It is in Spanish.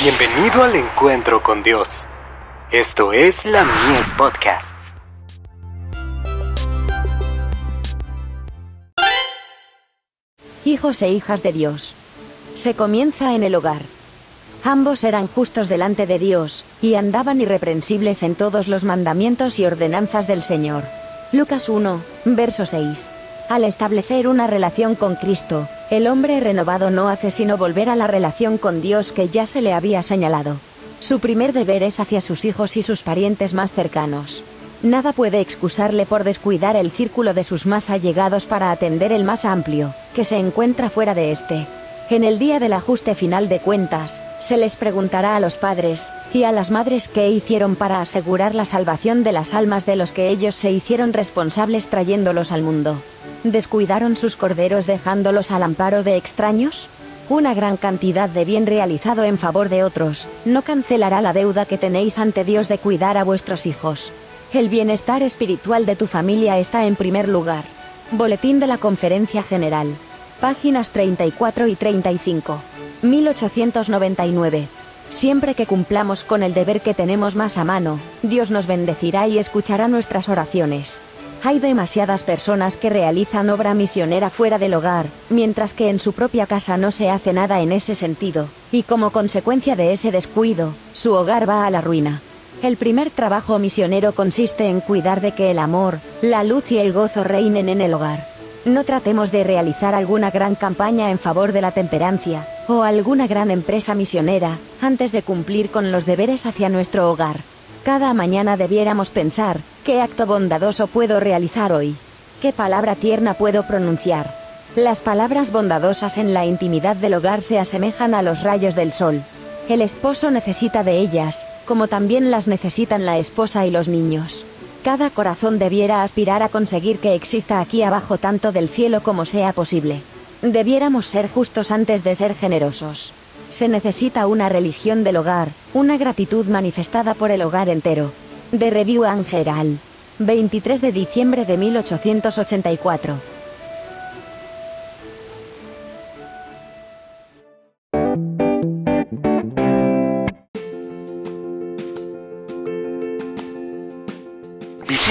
Bienvenido al encuentro con Dios. Esto es la Mies Podcasts. Hijos e hijas de Dios. Se comienza en el hogar. Ambos eran justos delante de Dios, y andaban irreprensibles en todos los mandamientos y ordenanzas del Señor. Lucas 1, verso 6. Al establecer una relación con Cristo, el hombre renovado no hace sino volver a la relación con Dios que ya se le había señalado. Su primer deber es hacia sus hijos y sus parientes más cercanos. Nada puede excusarle por descuidar el círculo de sus más allegados para atender el más amplio, que se encuentra fuera de este. En el día del ajuste final de cuentas, se les preguntará a los padres y a las madres qué hicieron para asegurar la salvación de las almas de los que ellos se hicieron responsables trayéndolos al mundo. ¿Descuidaron sus corderos dejándolos al amparo de extraños? Una gran cantidad de bien realizado en favor de otros, no cancelará la deuda que tenéis ante Dios de cuidar a vuestros hijos. El bienestar espiritual de tu familia está en primer lugar. Boletín de la Conferencia General. Páginas 34 y 35. 1899. Siempre que cumplamos con el deber que tenemos más a mano, Dios nos bendecirá y escuchará nuestras oraciones. Hay demasiadas personas que realizan obra misionera fuera del hogar, mientras que en su propia casa no se hace nada en ese sentido, y como consecuencia de ese descuido, su hogar va a la ruina. El primer trabajo misionero consiste en cuidar de que el amor, la luz y el gozo reinen en el hogar. No tratemos de realizar alguna gran campaña en favor de la temperancia, o alguna gran empresa misionera, antes de cumplir con los deberes hacia nuestro hogar. Cada mañana debiéramos pensar, ¿qué acto bondadoso puedo realizar hoy? ¿Qué palabra tierna puedo pronunciar? Las palabras bondadosas en la intimidad del hogar se asemejan a los rayos del sol. El esposo necesita de ellas, como también las necesitan la esposa y los niños. Cada corazón debiera aspirar a conseguir que exista aquí abajo tanto del cielo como sea posible. Debiéramos ser justos antes de ser generosos. Se necesita una religión del hogar, una gratitud manifestada por el hogar entero. De Review Angeral. 23 de diciembre de 1884.